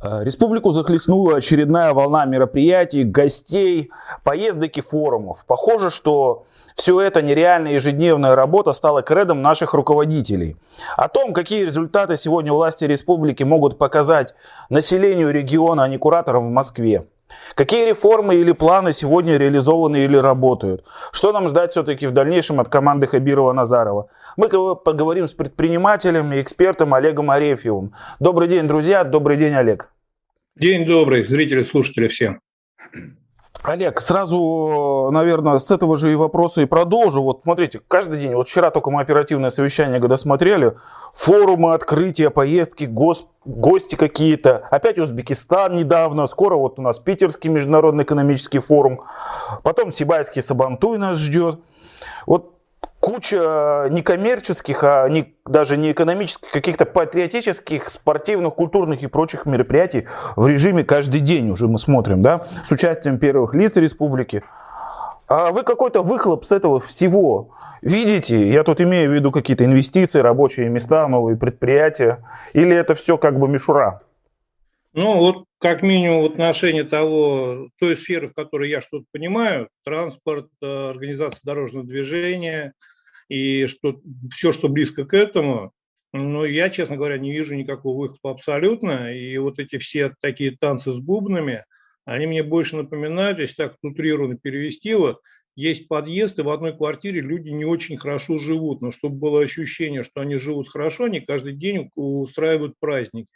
Э, республику захлестнула очередная волна мероприятий, гостей, поездок и форумов. Похоже, что все это нереальная ежедневная работа стала кредом наших руководителей. О том, какие результаты сегодня власти республики могут показать населению региона, а не кураторам в Москве. Какие реформы или планы сегодня реализованы или работают? Что нам ждать все-таки в дальнейшем от команды Хабирова-Назарова? Мы поговорим с предпринимателем и экспертом Олегом Арефьевым. Добрый день, друзья. Добрый день, Олег. День добрый, зрители, слушатели всем. Олег, сразу, наверное, с этого же и вопроса и продолжу. Вот смотрите, каждый день, вот вчера только мы оперативное совещание, когда смотрели, форумы, открытия, поездки, гос, гости какие-то. Опять Узбекистан недавно, скоро вот у нас Питерский международный экономический форум, потом Сибайский Сабантуй нас ждет. Вот куча некоммерческих, а не, даже не экономических, каких-то патриотических, спортивных, культурных и прочих мероприятий в режиме каждый день уже мы смотрим, да, с участием первых лиц республики. А вы какой-то выхлоп с этого всего видите? Я тут имею в виду какие-то инвестиции, рабочие места, новые предприятия. Или это все как бы мишура? Ну, вот как минимум в отношении того, той сферы, в которой я что-то понимаю, транспорт, э, организация дорожного движения и что, все, что близко к этому, ну, я, честно говоря, не вижу никакого выхода абсолютно. И вот эти все такие танцы с бубнами, они мне больше напоминают, если так утрированно перевести, вот, есть подъезд, и в одной квартире люди не очень хорошо живут. Но чтобы было ощущение, что они живут хорошо, они каждый день устраивают праздники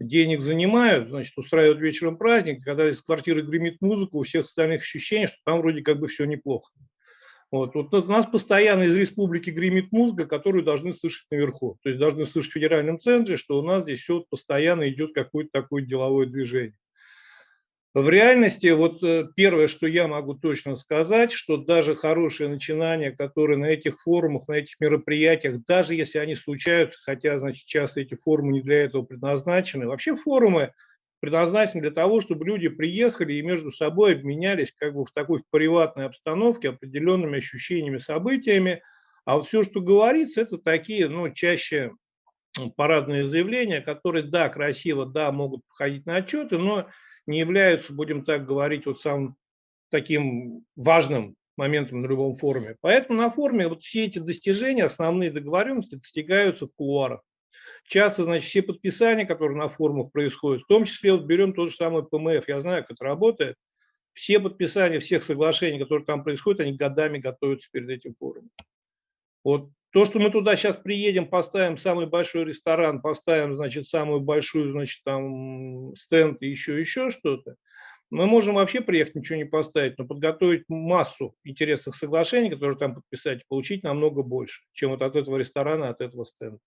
денег занимают, значит, устраивают вечером праздник, когда из квартиры гремит музыка, у всех остальных ощущение, что там вроде как бы все неплохо. Вот. вот у нас постоянно из республики гремит музыка, которую должны слышать наверху. То есть должны слышать в федеральном центре, что у нас здесь все постоянно идет какое-то такое деловое движение. В реальности, вот э, первое, что я могу точно сказать, что даже хорошие начинания, которые на этих форумах, на этих мероприятиях, даже если они случаются, хотя, значит, часто эти форумы не для этого предназначены, вообще форумы предназначены для того, чтобы люди приехали и между собой обменялись как бы в такой приватной обстановке определенными ощущениями, событиями, а все, что говорится, это такие, ну, чаще парадные заявления, которые, да, красиво, да, могут походить на отчеты, но не являются, будем так говорить, вот самым таким важным моментом на любом форуме. Поэтому на форуме вот все эти достижения, основные договоренности достигаются в кулуарах. Часто, значит, все подписания, которые на форумах происходят, в том числе вот берем тот же самый ПМФ, я знаю, как это работает, все подписания всех соглашений, которые там происходят, они годами готовятся перед этим форумом. Вот то, что мы туда сейчас приедем, поставим самый большой ресторан, поставим, значит, самую большую, значит, там стенд и еще, еще что-то, мы можем вообще приехать, ничего не поставить, но подготовить массу интересных соглашений, которые там подписать, получить намного больше, чем вот от этого ресторана, от этого стенда.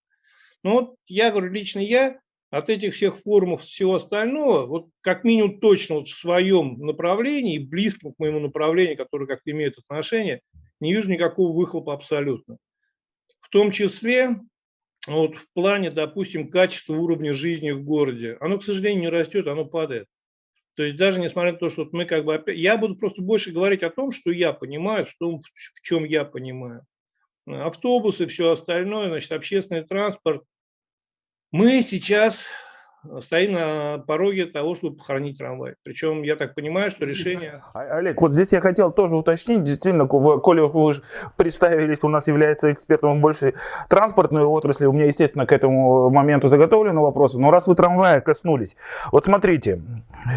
Ну вот я говорю, лично я от этих всех форумов, всего остального, вот как минимум точно вот в своем направлении, близком к моему направлению, которое как-то имеет отношение, не вижу никакого выхлопа абсолютно. В том числе вот в плане, допустим, качества уровня жизни в городе. Оно, к сожалению, не растет, оно падает. То есть даже несмотря на то, что мы как бы... Опять, я буду просто больше говорить о том, что я понимаю, в том, в чем я понимаю. Автобусы, все остальное, значит, общественный транспорт. Мы сейчас стоим на пороге того, чтобы похоронить трамвай. Причем я так понимаю, что решение... А, Олег, вот здесь я хотел тоже уточнить, действительно, коли вы представились, у нас является экспертом больше транспортной отрасли, у меня, естественно, к этому моменту заготовлены вопросы, но раз вы трамвая коснулись, вот смотрите,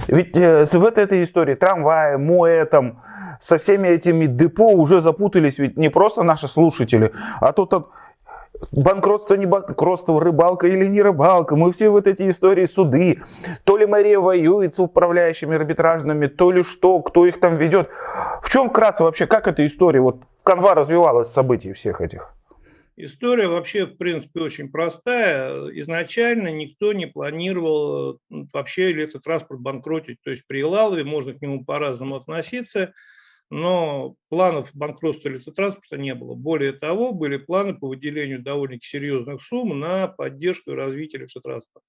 ведь э, в этой истории трамваи, МОЭ, там, со всеми этими депо уже запутались ведь не просто наши слушатели, а тут банкротство, не банкротство, рыбалка или не рыбалка. Мы все вот эти истории суды. То ли Мария воюет с управляющими арбитражными, то ли что, кто их там ведет. В чем вкратце вообще, как эта история, вот канва развивалась событий всех этих? История вообще, в принципе, очень простая. Изначально никто не планировал вообще электротранспорт банкротить. То есть при Лалове можно к нему по-разному относиться но планов банкротства электротранспорта не было. Более того, были планы по выделению довольно серьезных сумм на поддержку и развитие электротранспорта.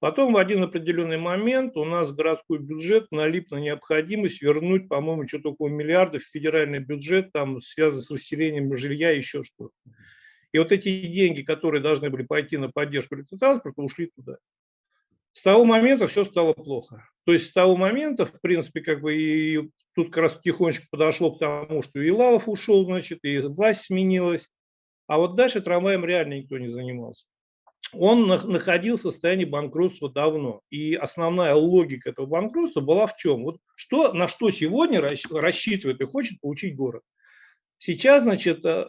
Потом в один определенный момент у нас городской бюджет налип на необходимость вернуть, по-моему, что-то около миллиарда в федеральный бюджет, там связано с расселением жилья еще что-то. И вот эти деньги, которые должны были пойти на поддержку электротранспорта, ушли туда. С того момента все стало плохо. То есть с того момента, в принципе, как бы и тут как раз потихонечку подошло к тому, что и Лавов ушел, значит, и власть сменилась. А вот дальше трамваем реально никто не занимался. Он находился в состоянии банкротства давно. И основная логика этого банкротства была в чем? Вот что, на что сегодня рассчитывает и хочет получить город. Сейчас, значит, э,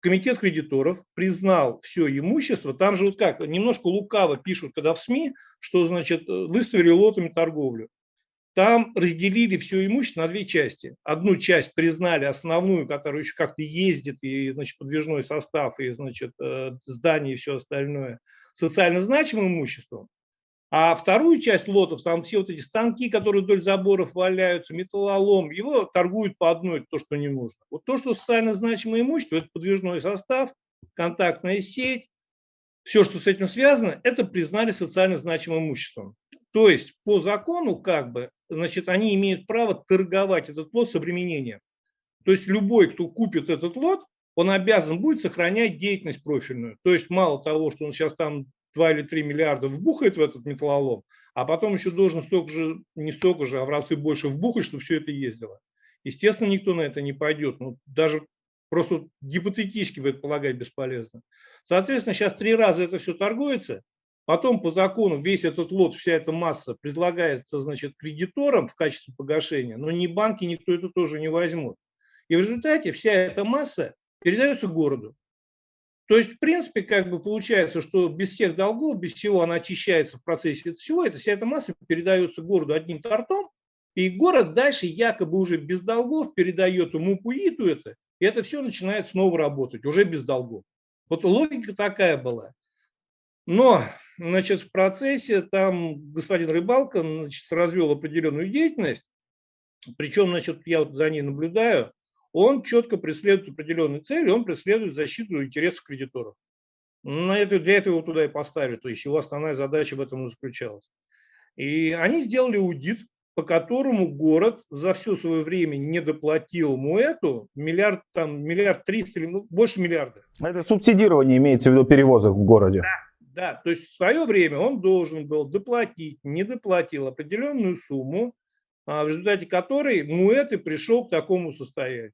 комитет кредиторов признал все имущество. Там же вот как, немножко лукаво пишут, когда в СМИ, что, значит, э, выставили лотами торговлю. Там разделили все имущество на две части. Одну часть признали основную, которая еще как-то ездит, и, значит, подвижной состав, и, значит, э, здание и все остальное, социально значимым имуществом. А вторую часть лотов, там все вот эти станки, которые вдоль заборов валяются, металлолом, его торгуют по одной, то, что не нужно. Вот то, что социально значимое имущество, это подвижной состав, контактная сеть, все, что с этим связано, это признали социально значимым имуществом. То есть по закону как бы, значит, они имеют право торговать этот лот с обременением. То есть любой, кто купит этот лот, он обязан будет сохранять деятельность профильную. То есть мало того, что он сейчас там 2 или 3 миллиарда вбухает в этот металлолом, а потом еще должен столько же, не столько же, а в разы больше вбухать, чтобы все это ездило. Естественно, никто на это не пойдет. Ну, даже просто гипотетически предполагать бесполезно. Соответственно, сейчас три раза это все торгуется, потом по закону весь этот лот, вся эта масса предлагается, значит, кредиторам в качестве погашения, но ни банки, никто это тоже не возьмут. И в результате вся эта масса передается городу. То есть, в принципе, как бы получается, что без всех долгов, без всего она очищается в процессе всего, эта вся эта масса передается городу одним тортом, и город дальше якобы уже без долгов передает ему пуиту это, и это все начинает снова работать, уже без долгов. Вот логика такая была. Но, значит, в процессе там господин Рыбалка значит, развел определенную деятельность, причем, значит, я вот за ней наблюдаю, он четко преследует определенные цели, он преследует защиту интересов кредиторов. На это, для этого его туда и поставили, то есть его основная задача в этом и заключалась. И они сделали аудит, по которому город за все свое время не доплатил МУЭТу миллиард, там, миллиард триста ну, больше миллиарда. Это субсидирование имеется в виду перевозок в городе. Да, да, то есть в свое время он должен был доплатить, не доплатил определенную сумму, в результате которой МУЭТ и пришел к такому состоянию.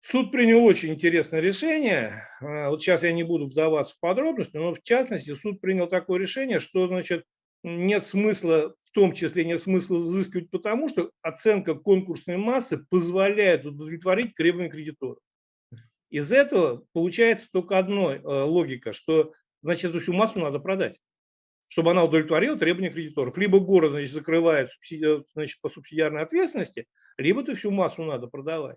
Суд принял очень интересное решение. А, вот сейчас я не буду вдаваться в подробности, но в частности суд принял такое решение, что значит нет смысла, в том числе нет смысла взыскивать, потому что оценка конкурсной массы позволяет удовлетворить требования кредиторов. Из этого получается только одна э, логика, что значит эту всю массу надо продать, чтобы она удовлетворила требования кредиторов. Либо город значит, закрывает значит, по субсидиарной ответственности, либо эту всю массу надо продавать.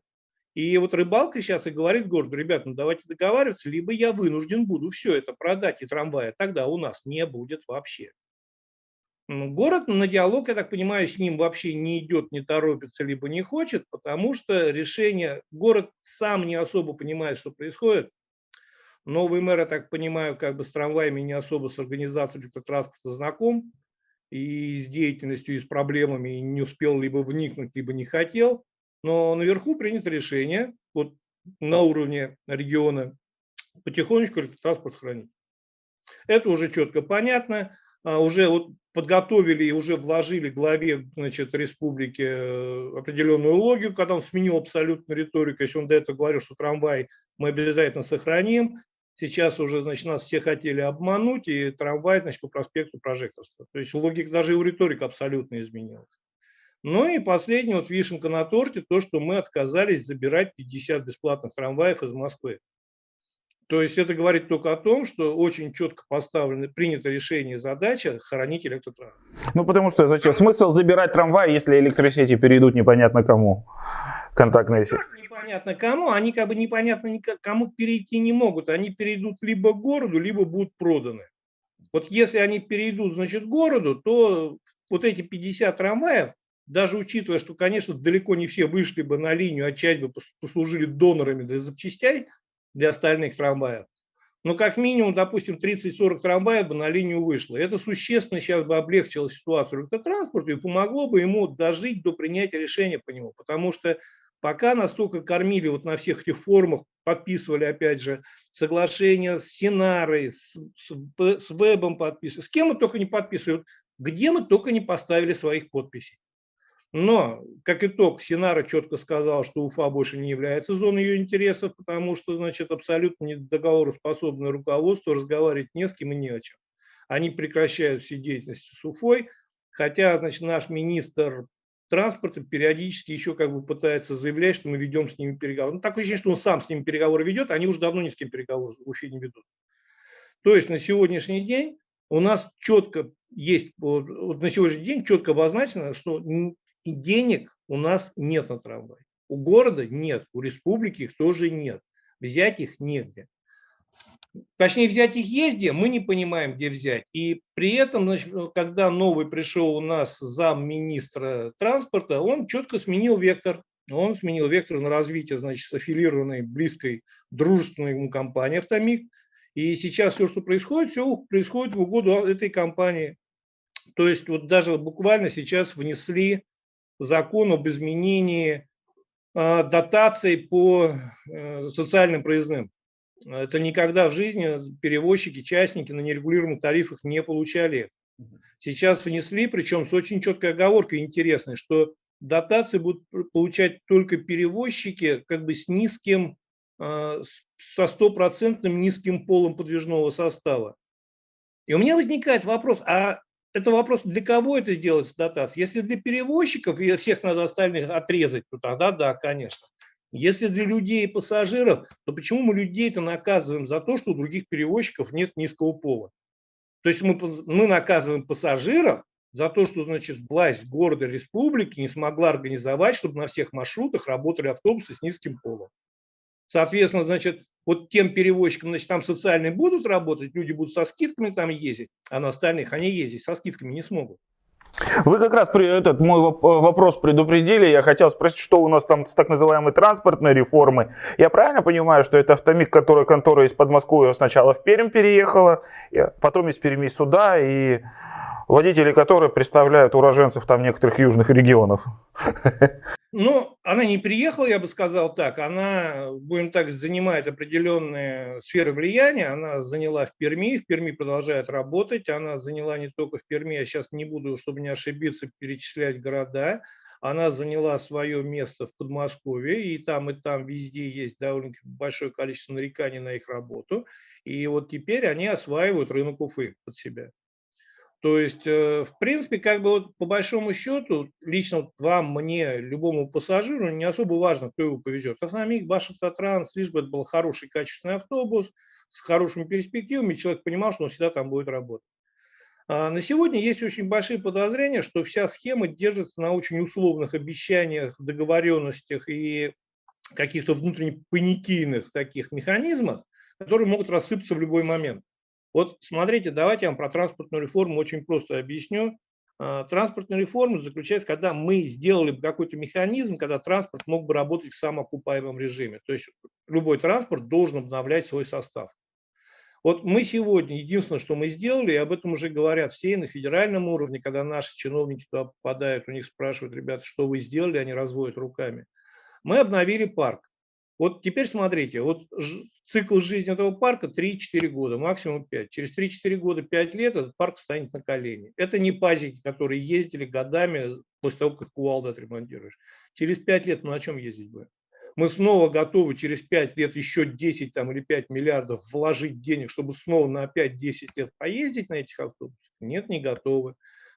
И вот рыбалка сейчас и говорит городу, ребят, ну давайте договариваться, либо я вынужден буду все это продать и трамвая, тогда у нас не будет вообще. Город на диалог, я так понимаю, с ним вообще не идет, не торопится, либо не хочет, потому что решение, город сам не особо понимает, что происходит. Новый мэр, я так понимаю, как бы с трамваями не особо с организацией электротранспорта знаком, и с деятельностью, и с проблемами, и не успел либо вникнуть, либо не хотел. Но наверху принято решение, вот на уровне региона, потихонечку электротранспорт сохранить. Это уже четко понятно. А, уже вот подготовили и уже вложили главе значит, республики э, определенную логику, когда он сменил абсолютно риторику. Если он до этого говорил, что трамвай мы обязательно сохраним, сейчас уже значит, нас все хотели обмануть, и трамвай значит, по проспекту прожекторства. То есть логика даже у риторика абсолютно изменилась. Ну и последний, вот вишенка на торте, то, что мы отказались забирать 50 бесплатных трамваев из Москвы. То есть это говорит только о том, что очень четко поставлено, принято решение задача хранить электротранспорт. Ну потому что зачем? Смысл забирать трамвай, если электросети перейдут непонятно кому? Контактные сети. Непонятно кому, они как бы непонятно кому перейти не могут. Они перейдут либо городу, либо будут проданы. Вот если они перейдут, значит, городу, то вот эти 50 трамваев, даже учитывая, что, конечно, далеко не все вышли бы на линию, а часть бы послужили донорами для запчастей, для остальных трамваев. Но как минимум, допустим, 30-40 трамваев бы на линию вышло. Это существенно сейчас бы облегчило ситуацию электротранспорту и помогло бы ему дожить до принятия решения по нему. Потому что Пока настолько кормили вот на всех этих форумах, подписывали, опять же, соглашения с Синарой, с, с, с Вебом подписывали, с кем мы только не подписывали, где мы только не поставили своих подписей. Но, как итог, Синара четко сказал, что Уфа больше не является зоной ее интересов, потому что, значит, абсолютно недоговороспособное руководство разговаривать не с кем и не о чем. Они прекращают все деятельности с Уфой, хотя, значит, наш министр транспорта периодически еще как бы пытается заявлять, что мы ведем с ними переговоры. Ну, такое ощущение, что он сам с ними переговоры ведет, они уже давно ни с кем переговоры в Уфе не ведут. То есть на сегодняшний день у нас четко есть, вот на сегодняшний день четко обозначено, что и денег у нас нет на трамвай. У города нет, у республики их тоже нет. Взять их негде. Точнее, взять их есть где, мы не понимаем, где взять. И при этом, значит, когда новый пришел у нас замминистра транспорта, он четко сменил вектор. Он сменил вектор на развитие, значит, аффилированной, близкой, дружественной ему компании «Автомик». И сейчас все, что происходит, все происходит в угоду этой компании. То есть вот даже буквально сейчас внесли закон об изменении а, дотаций по э, социальным проездным. Это никогда в жизни перевозчики, частники на нерегулируемых тарифах не получали. Сейчас внесли, причем с очень четкой оговоркой интересной, что дотации будут получать только перевозчики как бы с низким, а, со стопроцентным низким полом подвижного состава. И у меня возникает вопрос, а это вопрос, для кого это делается дотация? Если для перевозчиков и всех надо остальных отрезать, то тогда да, конечно. Если для людей и пассажиров, то почему мы людей-то наказываем за то, что у других перевозчиков нет низкого пола? То есть мы, мы наказываем пассажиров за то, что значит, власть города, республики не смогла организовать, чтобы на всех маршрутах работали автобусы с низким полом. Соответственно, значит, вот тем перевозчикам, значит, там социальные будут работать, люди будут со скидками там ездить, а на остальных они ездить со скидками не смогут. Вы как раз при, этот мой вопрос предупредили. Я хотел спросить, что у нас там с так называемой транспортной реформы. Я правильно понимаю, что это автомик, который контора из Подмосковья сначала в Пермь переехала, потом из Перми сюда, и водители которые представляют уроженцев там некоторых южных регионов? Ну, она не приехала, я бы сказал так. Она, будем так, занимает определенные сферы влияния. Она заняла в Перми, в Перми продолжает работать. Она заняла не только в Перми, я сейчас не буду, чтобы не ошибиться, перечислять города. Она заняла свое место в Подмосковье, и там, и там везде есть довольно большое количество нареканий на их работу. И вот теперь они осваивают рынок Уфы под себя. То есть, э, в принципе, как бы вот по большому счету, лично вам, мне, любому пассажиру не особо важно, кто его повезет. Автомобиль, ваш автотранс, лишь бы это был хороший, качественный автобус с хорошими перспективами, человек понимал, что он всегда там будет работать. А на сегодня есть очень большие подозрения, что вся схема держится на очень условных обещаниях, договоренностях и каких-то внутренних паникийных таких механизмах, которые могут рассыпаться в любой момент. Вот смотрите, давайте я вам про транспортную реформу очень просто объясню. А, транспортная реформа заключается, когда мы сделали какой-то механизм, когда транспорт мог бы работать в самоокупаемом режиме. То есть любой транспорт должен обновлять свой состав. Вот мы сегодня, единственное, что мы сделали, и об этом уже говорят все на федеральном уровне, когда наши чиновники туда попадают, у них спрашивают, ребята, что вы сделали, они разводят руками. Мы обновили парк. Вот теперь смотрите, вот цикл жизни этого парка 3-4 года, максимум 5. Через 3-4 года, 5 лет этот парк станет на колени. Это не пазики, которые ездили годами после того, как кувалду отремонтируешь. Через 5 лет мы на чем ездить будем? Мы снова готовы через 5 лет еще 10 там, или 5 миллиардов вложить денег, чтобы снова на 5-10 лет поездить на этих автобусах? Нет, не готовы.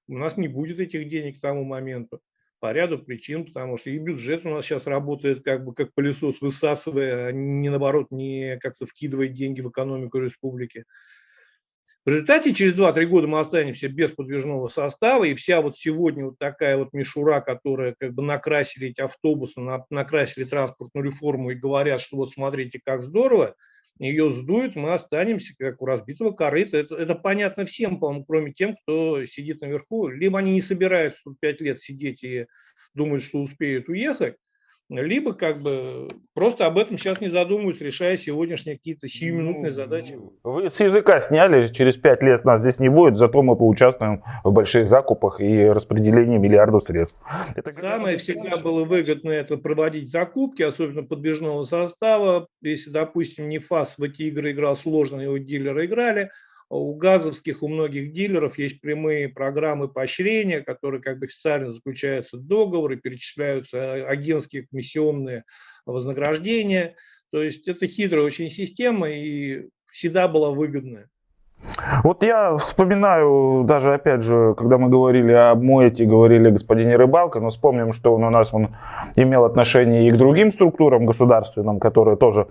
У нас не будет этих денег к тому моменту по ряду причин, потому что и бюджет у нас сейчас работает как бы как пылесос, высасывая, а не наоборот, не как-то вкидывая деньги в экономику республики. В результате через 2-3 года мы останемся без подвижного состава, и вся вот сегодня вот такая вот мишура, которая как бы накрасили эти автобусы, накрасили транспортную реформу и говорят, что вот смотрите, как здорово, ее сдуют, мы останемся как у разбитого корыта. Это, это понятно всем, по-моему, кроме тем, кто сидит наверху. Либо они не собираются тут пять лет сидеть и думают, что успеют уехать, либо как бы просто об этом сейчас не задумываюсь, решая сегодняшние какие-то сиюминутные ну, задачи. Вы с языка сняли, через пять лет нас здесь не будет, зато мы поучаствуем в больших закупах и распределении миллиардов средств. Это Самое всегда было выгодно это проводить закупки, особенно подвижного состава. Если, допустим, не ФАС в эти игры играл сложно, его дилеры играли – у газовских, у многих дилеров есть прямые программы поощрения, которые как бы официально заключаются договоры, перечисляются агентские комиссионные вознаграждения. То есть это хитрая очень система и всегда была выгодная. Вот я вспоминаю, даже опять же, когда мы говорили об Моэте, говорили о господине Рыбалко, но вспомним, что он у нас он имел отношение и к другим структурам государственным, которые тоже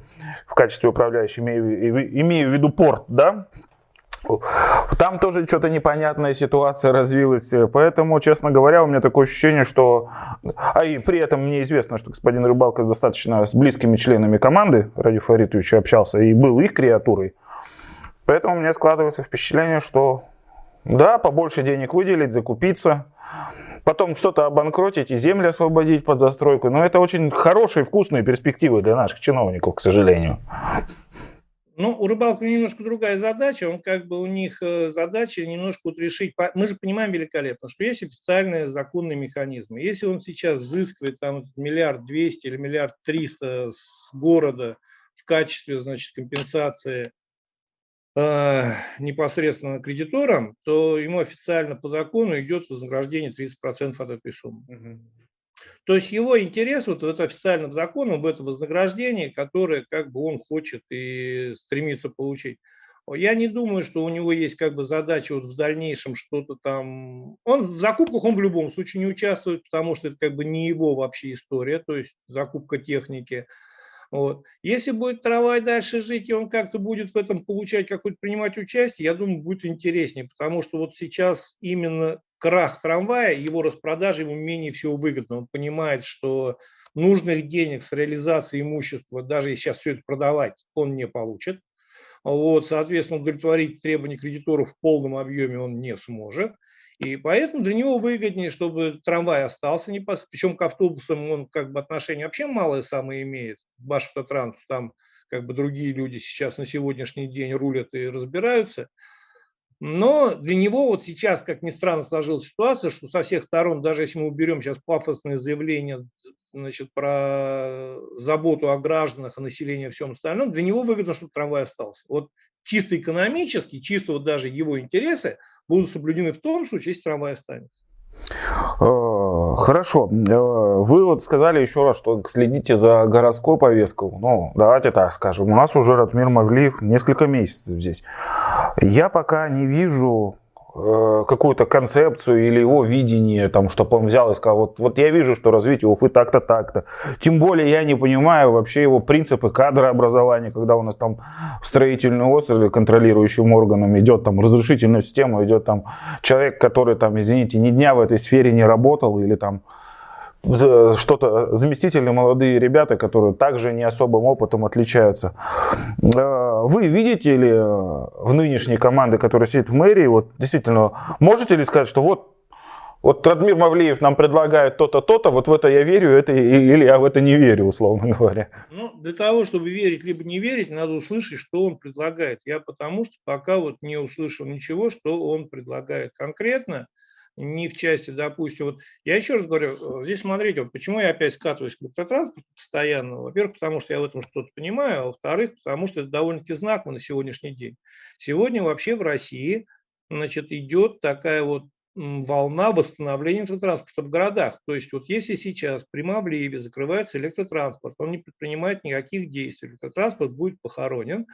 в качестве управляющей, имею, имею в виду порт, да, там тоже что-то непонятная ситуация развилась, поэтому, честно говоря, у меня такое ощущение, что... А и при этом мне известно, что господин Рыбалка достаточно с близкими членами команды Ради Фаритовича общался и был их креатурой. Поэтому у меня складывается впечатление, что да, побольше денег выделить, закупиться, потом что-то обанкротить и земли освободить под застройку. Но это очень хорошие, вкусные перспективы для наших чиновников, к сожалению. Ну, у рыбалки немножко другая задача. Он как бы у них э, задача немножко вот решить. Мы же понимаем великолепно, что есть официальные законные механизмы. Если он сейчас взыскивает там миллиард двести или миллиард триста с города в качестве, значит, компенсации э, непосредственно кредиторам, то ему официально по закону идет вознаграждение 30% от этой суммы. Угу. То есть его интерес вот это официальным законом, в это вознаграждение, которое как бы он хочет и стремится получить. Я не думаю, что у него есть как бы задача вот в дальнейшем что-то там. Он в закупках он в любом случае не участвует, потому что это как бы не его вообще история, то есть закупка техники. Вот. Если будет трава дальше жить, и он как-то будет в этом получать какое-то принимать участие, я думаю, будет интереснее, потому что вот сейчас именно крах трамвая, его распродажа ему менее всего выгодна. Он понимает, что нужных денег с реализации имущества, даже если сейчас все это продавать, он не получит. Вот, соответственно, удовлетворить требования кредиторов в полном объеме он не сможет. И поэтому для него выгоднее, чтобы трамвай остался непосредственно. Причем к автобусам он как бы отношение вообще малое самое имеет. Башавтотранс, там как бы другие люди сейчас на сегодняшний день рулят и разбираются. Но для него вот сейчас, как ни странно, сложилась ситуация, что со всех сторон, даже если мы уберем сейчас пафосные заявления значит, про заботу о гражданах, о населении и всем остальном, для него выгодно, чтобы трамвай остался. Вот чисто экономически, чисто вот даже его интересы будут соблюдены в том случае, если трамвай останется. Э, хорошо. Э, вы вот сказали еще раз, что следите за городской повесткой. Ну, давайте так скажем. У нас уже Ратмир Мавлиев несколько месяцев здесь. Я пока не вижу какую-то концепцию или его видение, там, чтобы он взял и сказал, вот, вот я вижу, что развитие Уфы так-то, так-то. Тем более я не понимаю вообще его принципы кадрообразования, когда у нас там строительный остров контролирующим органом идет там разрешительную систему, идет там человек, который там, извините, ни дня в этой сфере не работал или там что-то заместители молодые ребята, которые также не особым опытом отличаются. Э, вы видите ли э, в нынешней команде, которая сидит в мэрии, вот действительно, можете ли сказать, что вот вот Радмир Мавлиев нам предлагает то-то, то-то, вот в это я верю, это, или я в это не верю, условно говоря. Ну, для того, чтобы верить либо не верить, надо услышать, что он предлагает. Я потому что пока вот не услышал ничего, что он предлагает конкретно не в части, допустим, вот я еще раз говорю, э, здесь смотрите, вот почему я опять скатываюсь к электротранспорту постоянно. Во-первых, потому что я в этом что-то понимаю, а во-вторых, потому что это довольно-таки знаково на сегодняшний день. Сегодня вообще в России значит, идет такая вот волна восстановления электротранспорта в городах. То есть вот если сейчас при Мавлиеве закрывается электротранспорт, он не предпринимает никаких действий, электротранспорт будет похоронен,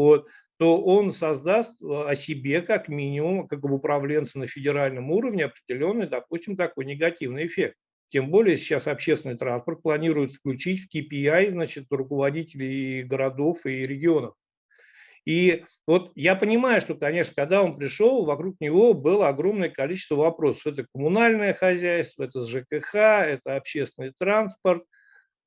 вот, то он создаст э, о себе как минимум, как об управленце на федеральном уровне определенный, допустим, такой негативный эффект. Тем более сейчас общественный транспорт планируют включить в KPI значит, руководителей городов и регионов. И вот я понимаю, что, конечно, когда он пришел, вокруг него было огромное количество вопросов. Это коммунальное хозяйство, это ЖКХ, это общественный транспорт –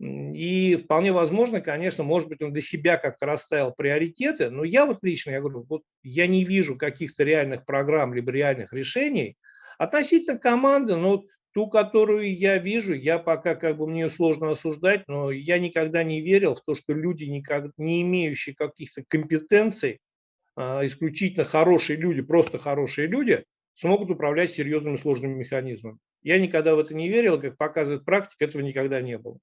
и вполне возможно, конечно, может быть, он для себя как-то расставил приоритеты, но я вот лично, я говорю, вот я не вижу каких-то реальных программ либо реальных решений относительно команды, ну, ту, которую я вижу, я пока как бы мне сложно осуждать, но я никогда не верил в то, что люди, никак, не имеющие каких-то компетенций, а, исключительно хорошие люди, просто хорошие люди, смогут управлять серьезными сложными механизмами. Я никогда в это не верил, как показывает практика, этого никогда не было.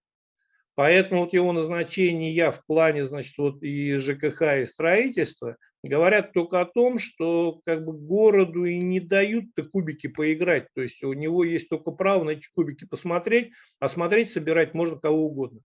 Поэтому вот его назначение в плане, значит, вот и ЖКХ, и строительства говорят только о том, что как бы городу и не дают-то кубики поиграть. То есть у него есть только право на эти кубики посмотреть, а смотреть, собирать можно кого угодно.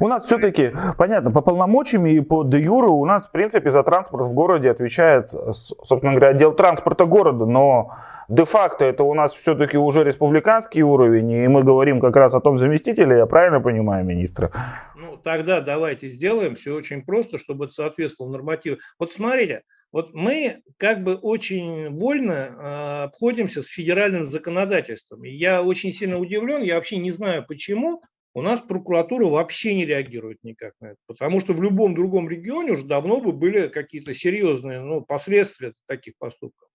У нас все-таки, понятно, по полномочиям и по де юру у нас, в принципе, за транспорт в городе отвечает, собственно говоря, отдел транспорта города, но де-факто это у нас все-таки уже республиканский уровень, и мы говорим как раз о том заместителе, я правильно понимаю, министра? Ну, тогда давайте сделаем все очень просто, чтобы это соответствовало нормативу. Вот смотрите, вот мы как бы очень вольно э, обходимся с федеральным законодательством. Я очень сильно удивлен, я вообще не знаю почему, у нас прокуратура вообще не реагирует никак на это, потому что в любом другом регионе уже давно бы были какие-то серьезные ну, последствия таких поступков.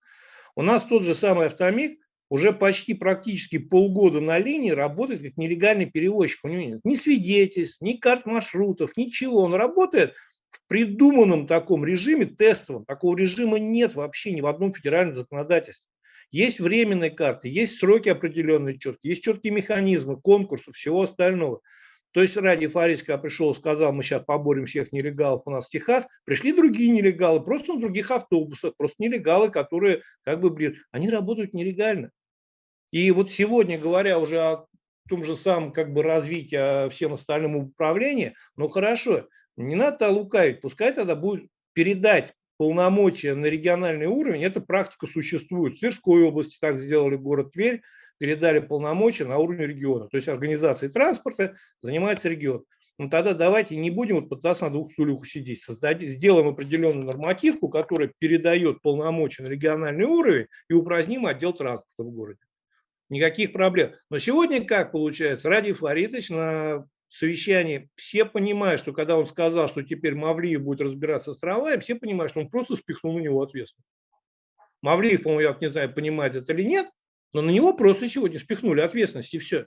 У нас тот же самый автомик уже почти практически полгода на линии работает как нелегальный перевозчик. У него нет ни свидетельств, ни карт маршрутов, ничего. Он работает в придуманном таком режиме, тестовом. Такого режима нет вообще ни в одном федеральном законодательстве. Есть временные карты, есть сроки определенные четкие, есть четкие механизмы конкурсов, всего остального. То есть ради Фарис, когда пришел, сказал, мы сейчас поборем всех нелегалов у нас Техас, пришли другие нелегалы, просто на других автобусах, просто нелегалы, которые как бы, блин, они работают нелегально. И вот сегодня, говоря уже о том же самом как бы развитии, всем остальном управлении, ну хорошо, не надо лукавить, пускай тогда будет передать полномочия на региональный уровень, эта практика существует. В Тверской области так сделали город Тверь, передали полномочия на уровень региона. То есть организацией транспорта занимается регион. Ну тогда давайте не будем вот пытаться на двух стульях усидеть. Создадим, сделаем определенную нормативку, которая передает полномочия на региональный уровень и упраздним отдел транспорта в городе. Никаких проблем. Но сегодня как получается? Ради Фаритович на совещании все понимают, что когда он сказал, что теперь Мавлиев будет разбираться с трамваем, все понимают, что он просто спихнул на него ответственность. Мавлиев, по-моему, я не знаю, понимает это или нет, но на него просто сегодня спихнули ответственность и все.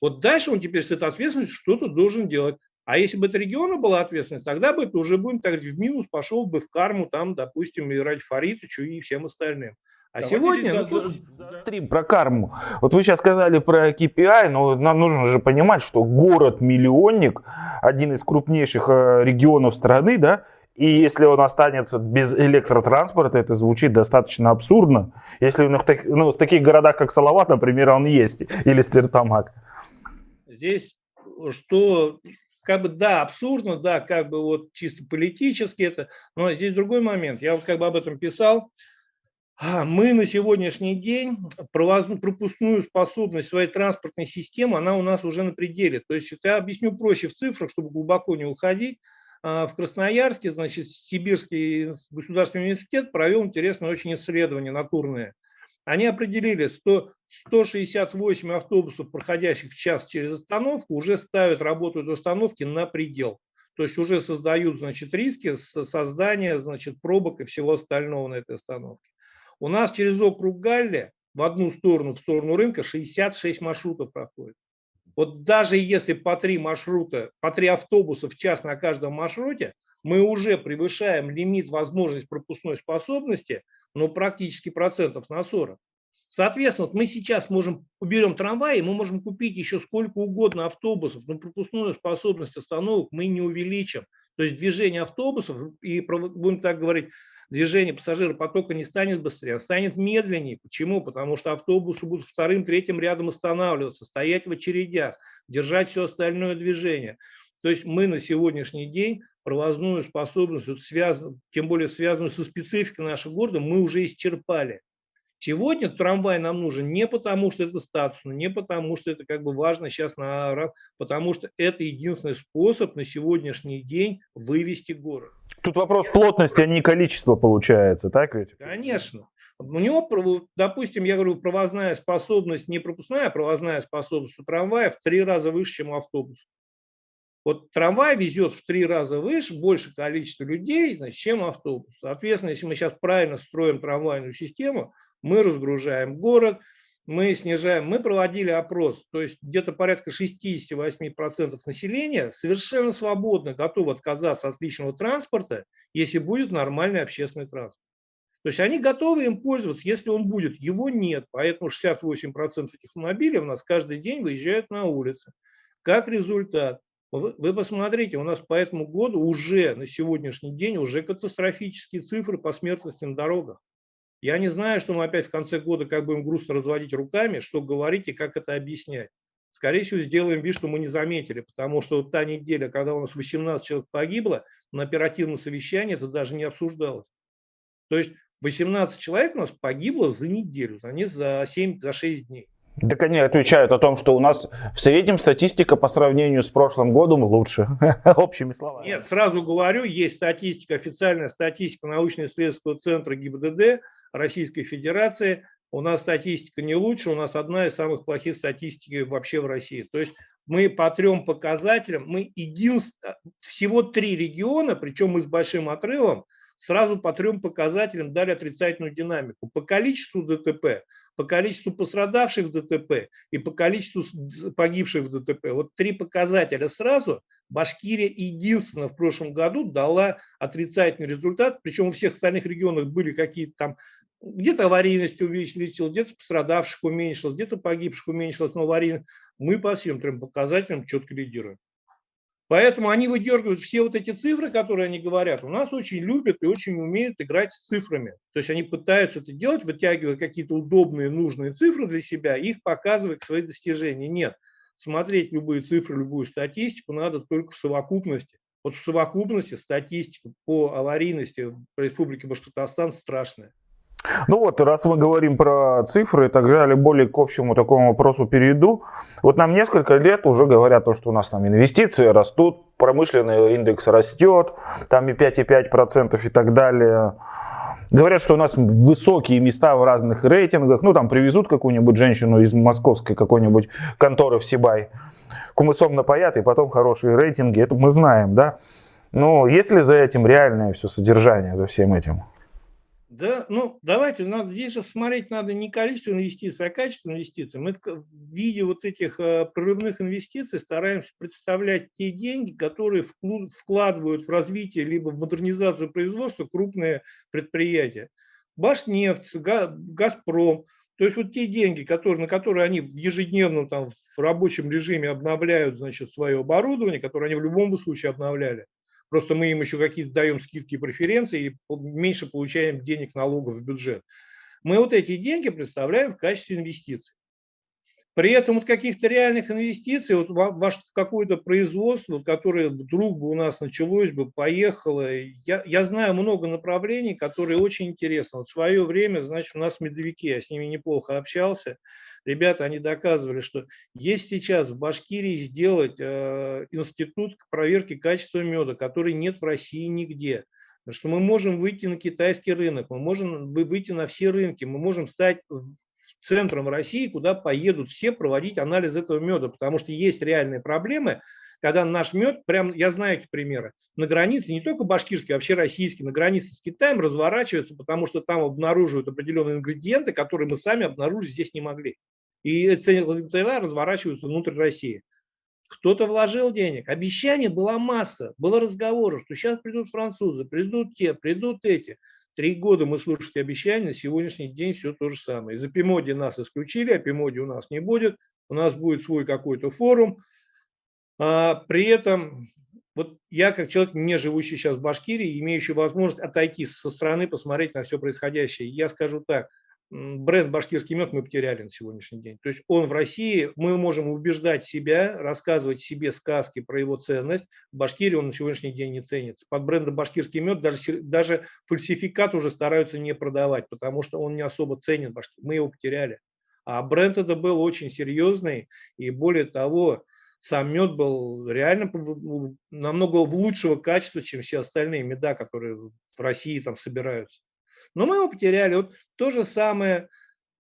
Вот дальше он теперь с этой ответственностью что-то должен делать. А если бы это региона была ответственность, тогда бы это уже будем так в минус, пошел бы в карму, там, допустим, и Ради Фаритовичу и всем остальным. А Давайте сегодня... Ну, за, за стрим про карму. Вот вы сейчас сказали про KPI, но нам нужно же понимать, что город-миллионник, один из крупнейших э, регионов страны, да, и если он останется без электротранспорта, это звучит достаточно абсурдно. Если ну, в, ну, в таких городах, как Салават, например, он есть, или Стертамак. Здесь что как бы да, абсурдно, да, как бы вот чисто политически это, но здесь другой момент. Я вот как бы об этом писал. А, мы на сегодняшний день пропускную способность своей транспортной системы, она у нас уже на пределе. То есть я объясню проще в цифрах, чтобы глубоко не уходить. А, в Красноярске, значит, Сибирский государственный университет провел интересное очень исследование натурное. Они определили, что 168 автобусов, проходящих в час через остановку, уже ставят работу этой остановки на предел. То есть уже создают значит, риски создания значит, пробок и всего остального на этой остановке. У нас через округ Галли в одну сторону, в сторону рынка, 66 маршрутов проходит. Вот даже если по три маршрута, по три автобуса в час на каждом маршруте, мы уже превышаем лимит возможности пропускной способности, ну, практически процентов на 40. Соответственно, вот мы сейчас можем, уберем трамваи, мы можем купить еще сколько угодно автобусов, но пропускную способность остановок мы не увеличим. То есть движение автобусов, и будем так говорить, движение пассажиропотока не станет быстрее, а станет медленнее. Почему? Потому что автобусы будут вторым, третьим рядом останавливаться, стоять в очередях, держать все остальное движение. То есть мы на сегодняшний день провозную способность, вот связан, тем более связанную со спецификой нашего города, мы уже исчерпали. Сегодня трамвай нам нужен не потому, что это статусно, не потому, что это как бы важно сейчас на потому что это единственный способ на сегодняшний день вывести город. Тут вопрос плотности, а не количества получается, так ведь? Конечно. У него, допустим, я говорю, провозная способность, не пропускная, а провозная способность у трамвая в три раза выше, чем у автобуса. Вот трамвай везет в три раза выше, больше количество людей, значит, чем автобус. Соответственно, если мы сейчас правильно строим трамвайную систему, мы разгружаем город, мы снижаем, мы проводили опрос, то есть где-то порядка 68% населения совершенно свободно готовы отказаться от личного транспорта, если будет нормальный общественный транспорт. То есть они готовы им пользоваться, если он будет. Его нет, поэтому 68% этих автомобилей у нас каждый день выезжают на улицы. Как результат, вы, вы посмотрите, у нас по этому году уже на сегодняшний день уже катастрофические цифры по смертности на дорогах. Я не знаю, что мы опять в конце года как будем грустно разводить руками, что говорить и как это объяснять. Скорее всего, сделаем вид, что мы не заметили, потому что вот та неделя, когда у нас 18 человек погибло, на оперативном совещании это даже не обсуждалось. То есть 18 человек у нас погибло за неделю, за, не, за 7, за 6 дней. Так они отвечают о том, что у нас в среднем статистика по сравнению с прошлым годом лучше, общими словами. Нет, сразу говорю, есть статистика, официальная статистика научно-исследовательского центра ГИБДД Российской Федерации. У нас статистика не лучше, у нас одна из самых плохих статистик вообще в России. То есть мы по трем показателям, мы единственное, всего три региона, причем мы с большим отрывом, сразу по трем показателям дали отрицательную динамику. По количеству ДТП, по количеству пострадавших в ДТП и по количеству погибших в ДТП. Вот три показателя сразу. Башкирия единственная в прошлом году дала отрицательный результат, причем у всех остальных регионах были какие-то там где-то аварийность увеличилась, где-то пострадавших уменьшилось, где-то погибших уменьшилось, но аварийность. Мы по всем трем показателям четко лидируем. Поэтому они выдергивают все вот эти цифры, которые они говорят. У нас очень любят и очень умеют играть с цифрами. То есть они пытаются это делать, вытягивая какие-то удобные, нужные цифры для себя, их показывая свои достижения. Нет. Смотреть любые цифры, любую статистику надо только в совокупности. Вот в совокупности статистика по аварийности в Республике Башкортостан страшная. Ну вот, раз мы говорим про цифры и так далее, более к общему такому вопросу перейду. Вот нам несколько лет уже говорят, то, что у нас там инвестиции растут, промышленный индекс растет, там и 5,5% и так далее. Говорят, что у нас высокие места в разных рейтингах. Ну, там привезут какую-нибудь женщину из московской какой-нибудь конторы в Сибай, кумысом напоят, и потом хорошие рейтинги. Это мы знаем, да? Но есть ли за этим реальное все содержание, за всем этим? Да, ну давайте, надо, здесь же смотреть надо не количество инвестиций, а качество инвестиций. Мы в, виде вот этих э, прорывных инвестиций стараемся представлять те деньги, которые вкладывают в развитие либо в модернизацию производства крупные предприятия. Башнефть, Газпром, то есть вот те деньги, которые, на которые они в ежедневном там, в рабочем режиме обновляют значит, свое оборудование, которое они в любом случае обновляли, Просто мы им еще какие-то даем скидки и преференции и меньше получаем денег налогов в бюджет. Мы вот эти деньги представляем в качестве инвестиций. При этом вот каких-то реальных инвестиций, вот ваше какое-то производство, которое вдруг бы у нас началось бы, поехало. Я, я знаю много направлений, которые очень интересны. Вот в свое время, значит, у нас медовики, я с ними неплохо общался. Ребята, они доказывали, что есть сейчас в Башкирии сделать э, институт проверки качества меда, который нет в России нигде. Что мы можем выйти на китайский рынок, мы можем выйти на все рынки, мы можем стать центром России, куда поедут все проводить анализ этого меда, потому что есть реальные проблемы, когда наш мед, прям, я знаю эти примеры, на границе, не только башкирский, а вообще российский, на границе с Китаем разворачиваются, потому что там обнаруживают определенные ингредиенты, которые мы сами обнаружить здесь не могли. И цены разворачиваются внутрь России. Кто-то вложил денег. Обещаний была масса. Было разговоров, что сейчас придут французы, придут те, придут эти. Три года мы слушали обещания, на сегодняшний день все то же самое. Из Эпимоди нас исключили, Эпимоди у нас не будет, у нас будет свой какой-то форум. А, при этом вот я, как человек, не живущий сейчас в Башкирии, имеющий возможность отойти со стороны, посмотреть на все происходящее, я скажу так, бренд «Башкирский мед» мы потеряли на сегодняшний день. То есть он в России, мы можем убеждать себя, рассказывать себе сказки про его ценность. В Башкирии он на сегодняшний день не ценится. Под брендом «Башкирский мед» даже, даже фальсификат уже стараются не продавать, потому что он не особо ценен. Мы его потеряли. А бренд это был очень серьезный, и более того, сам мед был реально намного лучшего качества, чем все остальные меда, которые в России там собираются. Но мы его потеряли. Вот то же самое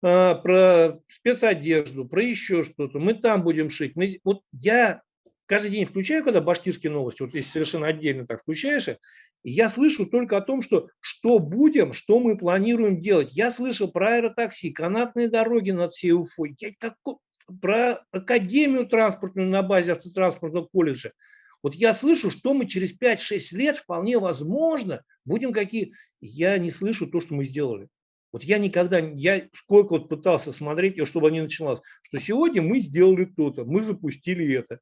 э, про спецодежду, про еще что-то. Мы там будем шить. Мы, вот я каждый день включаю, когда башкирские новости, вот если совершенно отдельно так включаешь, я слышу только о том, что что будем, что мы планируем делать. Я слышал про аэротакси, канатные дороги над всей Уфой, я как, про академию транспортную на базе автотранспортного колледжа. Вот я слышу, что мы через 5-6 лет вполне возможно будем какие... Я не слышу то, что мы сделали. Вот я никогда, я сколько вот пытался смотреть, чтобы не начиналось, что сегодня мы сделали то-то, мы запустили это.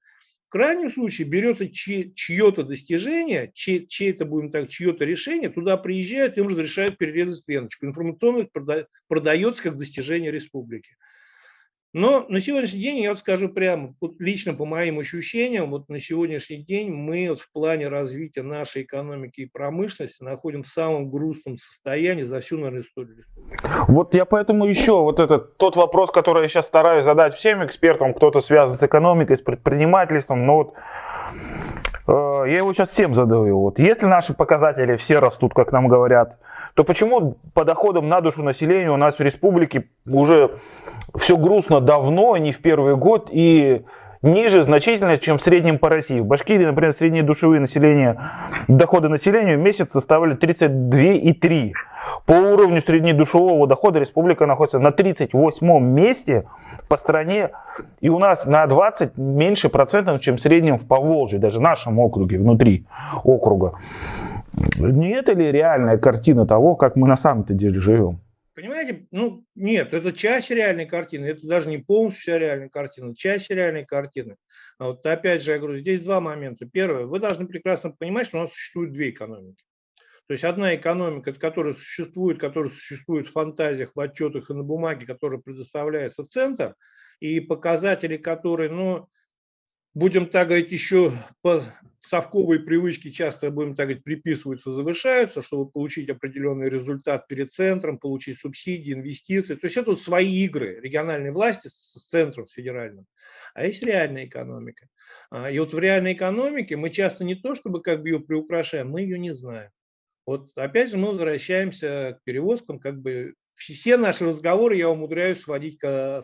В крайнем случае берется чье-то достижение, чье-то, будем так, чье-то решение, туда приезжают, им разрешают перерезать ленточку. Информационно продается как достижение республики. Но на сегодняшний день, я вот скажу прямо, вот лично по моим ощущениям, вот на сегодняшний день мы вот в плане развития нашей экономики и промышленности находим в самом грустном состоянии за всю, наверное, историю. Вот я поэтому еще вот этот тот вопрос, который я сейчас стараюсь задать всем экспертам, кто-то связан с экономикой, с предпринимательством, но вот э, я его сейчас всем задаю. Вот если наши показатели все растут, как нам говорят, то почему по доходам на душу населения у нас в республике уже все грустно давно, а не в первый год, и ниже значительно, чем в среднем по России. В Башкирии, например, средние душевые населения, доходы населения в месяц составили 32,3. По уровню среднедушевого дохода республика находится на 38 месте по стране. И у нас на 20 меньше процентов, чем в среднем в Поволжье, даже в нашем округе, внутри округа. Не это ли реальная картина того, как мы на самом-то деле живем? Понимаете, ну нет, это часть реальной картины, это даже не полностью вся реальная картина, часть реальной картины. А вот опять же, я говорю, здесь два момента. Первое, вы должны прекрасно понимать, что у нас существует две экономики. То есть одна экономика, которая существует, которая существует в фантазиях, в отчетах и на бумаге, которая предоставляется в центр, и показатели, которые, ну, будем так говорить, еще по совковой привычке часто, будем так говорить, приписываются, завышаются, чтобы получить определенный результат перед центром, получить субсидии, инвестиции. То есть это свои игры региональной власти с центром, с федеральным. А есть реальная экономика. А, и вот в реальной экономике мы часто не то, чтобы как бы ее приукрашаем, мы ее не знаем. Вот опять же мы возвращаемся к перевозкам, как бы все наши разговоры я умудряюсь сводить к...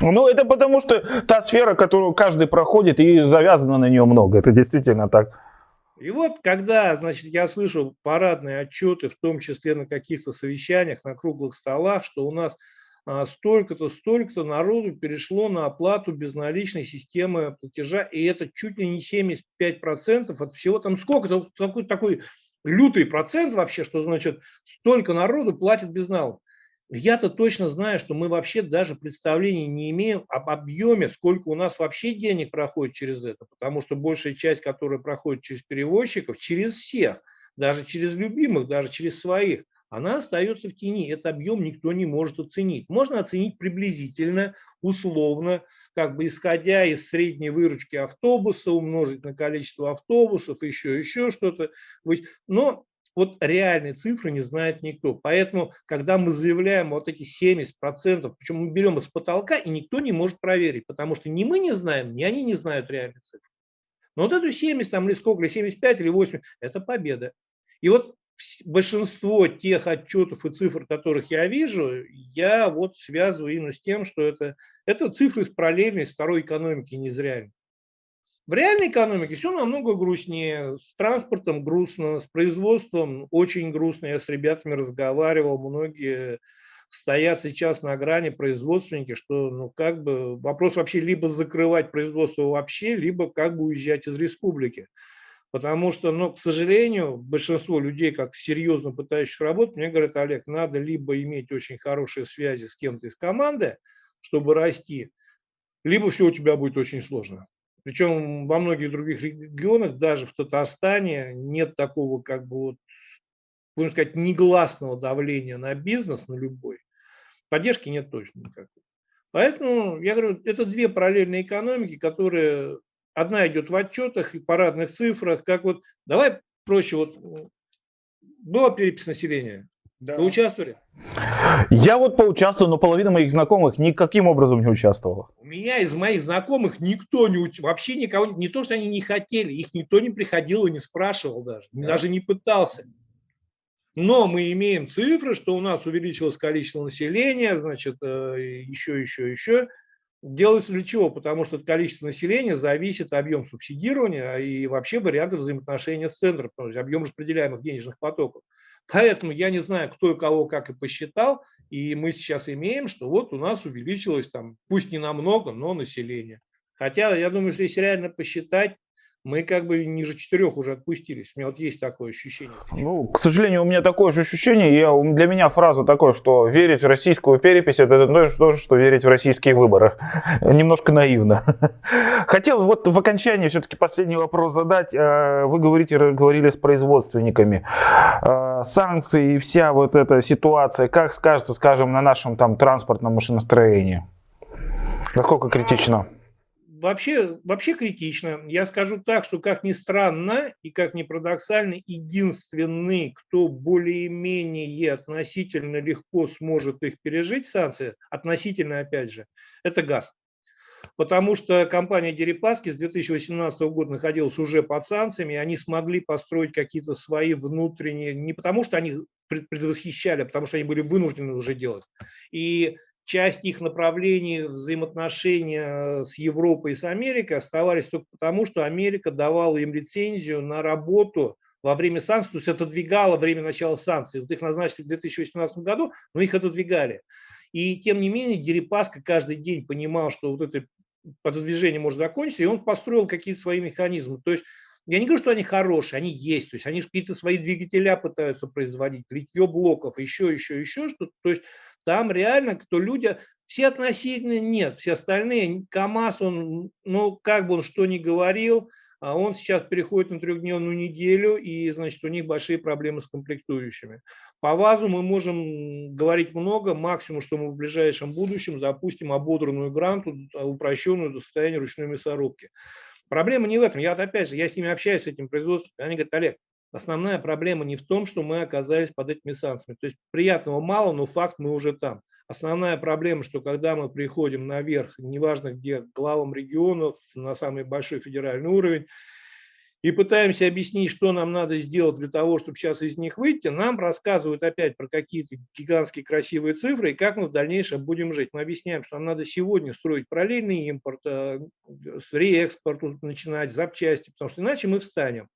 Ну, это потому что та сфера, которую каждый проходит, и завязано на нее много. Это действительно так. И вот, когда, значит, я слышу парадные отчеты, в том числе на каких-то совещаниях, на круглых столах, что у нас а, столько-то, столько-то народу перешло на оплату безналичной системы платежа, и это чуть ли не 75% от всего, там сколько-то, такой, такой лютый процент вообще, что значит столько народу платит безналом. Я-то точно знаю, что мы вообще даже представления не имеем об объеме, сколько у нас вообще денег проходит через это, потому что большая часть, которая проходит через перевозчиков, через всех, даже через любимых, даже через своих, она остается в тени. Этот объем никто не может оценить. Можно оценить приблизительно, условно, как бы исходя из средней выручки автобуса, умножить на количество автобусов, еще, еще что-то. Но вот реальные цифры не знает никто. Поэтому, когда мы заявляем вот эти 70%, причем мы берем из потолка, и никто не может проверить, потому что ни мы не знаем, ни они не знают реальные цифры. Но вот эту 70 там, или сколько, или 75, или 80, это победа. И вот большинство тех отчетов и цифр, которых я вижу, я вот связываю именно с тем, что это, это цифры с параллельной, с второй экономики, не из реальной. В реальной экономике все намного грустнее. С транспортом грустно, с производством очень грустно. Я с ребятами разговаривал, многие стоят сейчас на грани производственники, что ну как бы вопрос вообще либо закрывать производство вообще, либо как бы уезжать из республики. Потому что, ну, к сожалению, большинство людей, как серьезно пытающих работать, мне говорят, Олег, надо либо иметь очень хорошие связи с кем-то из команды, чтобы расти, либо все у тебя будет очень сложно. Причем во многих других регионах, даже в Татарстане, нет такого, как бы, вот, будем сказать, негласного давления на бизнес, на любой. Поддержки нет точно никакой. Поэтому, я говорю, это две параллельные экономики, которые, одна идет в отчетах и парадных цифрах, как вот, давай проще, вот, была перепись населения, да. Вы участвовали? Я вот поучаствовал, но половина моих знакомых никаким образом не участвовала. У меня из моих знакомых никто не уч... вообще никого, не то, что они не хотели, их никто не приходил и не спрашивал даже, да. даже не пытался. Но мы имеем цифры, что у нас увеличилось количество населения, значит, еще, еще, еще. Делается для чего? Потому что от количества населения зависит объем субсидирования и вообще варианты взаимоотношения с центром, потому что объем распределяемых денежных потоков. Поэтому я не знаю, кто и кого как и посчитал, и мы сейчас имеем, что вот у нас увеличилось там, пусть не намного, но население. Хотя я думаю, что если реально посчитать, мы как бы ниже четырех уже отпустились. У меня вот есть такое ощущение. Ну, к сожалению, у меня такое же ощущение. Я, для меня фраза такая, что верить в российскую перепись, это то же, что верить в российские выборы. Немножко наивно. Хотел вот в окончании все-таки последний вопрос задать. Э, вы говорите, говорили с производственниками. Э, санкции и вся вот эта ситуация, как скажется, скажем, на нашем там транспортном машиностроении? Насколько критично? Вообще, вообще критично. Я скажу так, что как ни странно и как ни парадоксально, единственный, кто более-менее относительно легко сможет их пережить, санкции, относительно опять же, это газ. Потому что компания Дерипаски с 2018 года находилась уже под санкциями, и они смогли построить какие-то свои внутренние, не потому что они предвосхищали, а потому что они были вынуждены уже делать. И часть их направлений взаимоотношения с Европой и с Америкой оставались только потому, что Америка давала им лицензию на работу во время санкций, то есть отодвигало время начала санкций. Вот их назначили в 2018 году, но их отодвигали. И тем не менее Дерипаска каждый день понимал, что вот это подвижение может закончиться, и он построил какие-то свои механизмы. То есть я не говорю, что они хорошие, они есть, то есть они какие-то свои двигателя пытаются производить, литье блоков, еще, еще, еще что-то. То есть там реально, кто люди, все относительно нет, все остальные, КАМАЗ, он, ну, как бы он что ни говорил, а он сейчас переходит на трехдневную неделю, и, значит, у них большие проблемы с комплектующими. По ВАЗу мы можем говорить много, максимум, что мы в ближайшем будущем запустим ободранную гранту, упрощенную до состояния ручной мясорубки. Проблема не в этом. Я опять же, я с ними общаюсь, с этим производством. Они говорят, Олег, Основная проблема не в том, что мы оказались под этими санкциями. То есть приятного мало, но факт мы уже там. Основная проблема, что когда мы приходим наверх, неважно где, главам регионов, на самый большой федеральный уровень, и пытаемся объяснить, что нам надо сделать для того, чтобы сейчас из них выйти, нам рассказывают опять про какие-то гигантские красивые цифры и как мы в дальнейшем будем жить. Мы объясняем, что нам надо сегодня строить параллельный импорт, э, с реэкспорту начинать, запчасти, потому что иначе мы встанем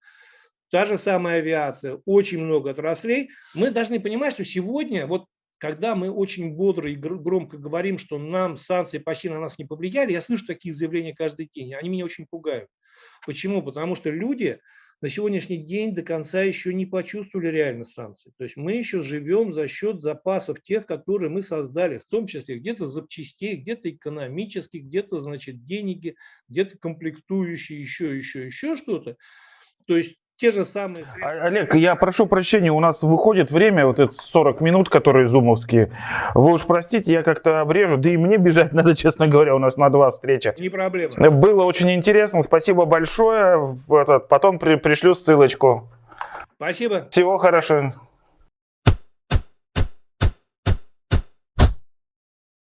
та же самая авиация, очень много отраслей. Мы должны понимать, что сегодня, вот когда мы очень бодро и громко говорим, что нам санкции почти на нас не повлияли, я слышу такие заявления каждый день, они меня очень пугают. Почему? Потому что люди на сегодняшний день до конца еще не почувствовали реально санкции. То есть мы еще живем за счет запасов тех, которые мы создали, в том числе где-то запчастей, где-то экономических, где-то, значит, деньги, где-то комплектующие, еще, еще, еще что-то. То есть те же самые средства. Олег, я прошу прощения, у нас выходит время, вот это 40 минут, которые зумовские. Вы уж простите, я как-то обрежу, да и мне бежать надо, честно говоря, у нас на два встречи. Не проблема. Было очень интересно, спасибо большое. Потом пришлю ссылочку. Спасибо. Всего хорошего.